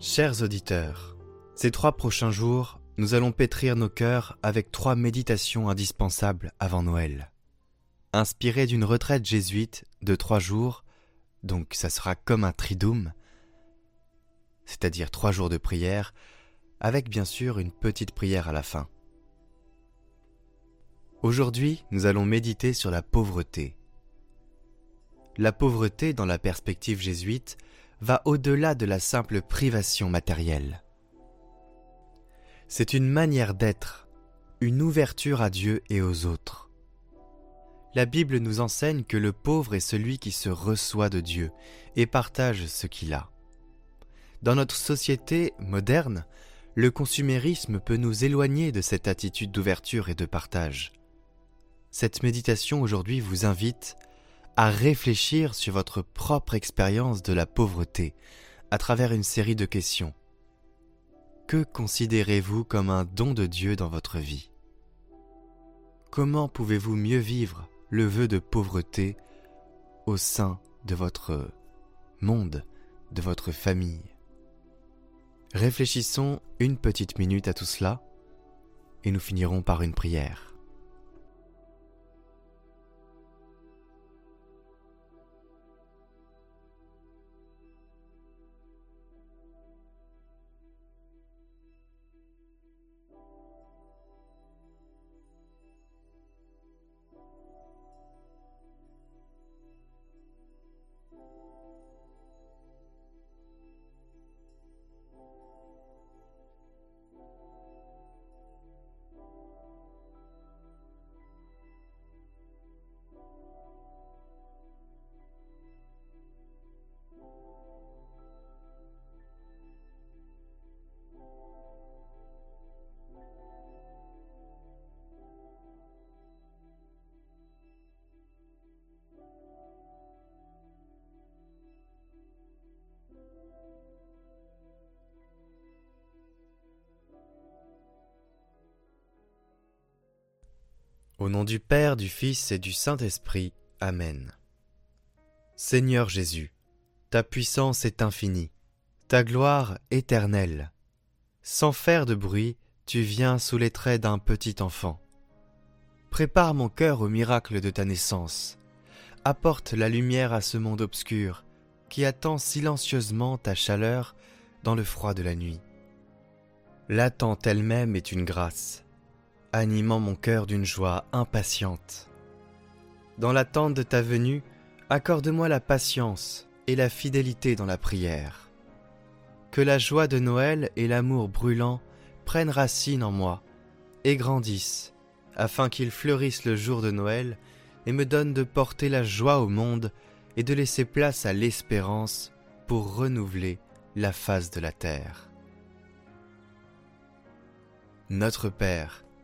Chers auditeurs, ces trois prochains jours, nous allons pétrir nos cœurs avec trois méditations indispensables avant Noël. Inspirées d'une retraite jésuite de trois jours, donc ça sera comme un triduum, c'est-à-dire trois jours de prière, avec bien sûr une petite prière à la fin. Aujourd'hui, nous allons méditer sur la pauvreté. La pauvreté, dans la perspective jésuite, va au-delà de la simple privation matérielle. C'est une manière d'être, une ouverture à Dieu et aux autres. La Bible nous enseigne que le pauvre est celui qui se reçoit de Dieu et partage ce qu'il a. Dans notre société moderne, le consumérisme peut nous éloigner de cette attitude d'ouverture et de partage. Cette méditation aujourd'hui vous invite à réfléchir sur votre propre expérience de la pauvreté à travers une série de questions. Que considérez-vous comme un don de Dieu dans votre vie? Comment pouvez-vous mieux vivre le vœu de pauvreté au sein de votre monde, de votre famille? Réfléchissons une petite minute à tout cela et nous finirons par une prière. Au nom du Père, du Fils et du Saint-Esprit. Amen. Seigneur Jésus, ta puissance est infinie, ta gloire éternelle. Sans faire de bruit, tu viens sous les traits d'un petit enfant. Prépare mon cœur au miracle de ta naissance. Apporte la lumière à ce monde obscur qui attend silencieusement ta chaleur dans le froid de la nuit. L'attente elle-même est une grâce animant mon cœur d'une joie impatiente. Dans l'attente de ta venue, accorde-moi la patience et la fidélité dans la prière. Que la joie de Noël et l'amour brûlant prennent racine en moi et grandissent, afin qu'ils fleurissent le jour de Noël et me donnent de porter la joie au monde et de laisser place à l'espérance pour renouveler la face de la terre. Notre Père,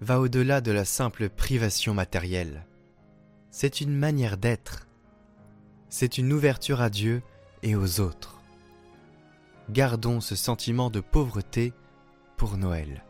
va au-delà de la simple privation matérielle. C'est une manière d'être. C'est une ouverture à Dieu et aux autres. Gardons ce sentiment de pauvreté pour Noël.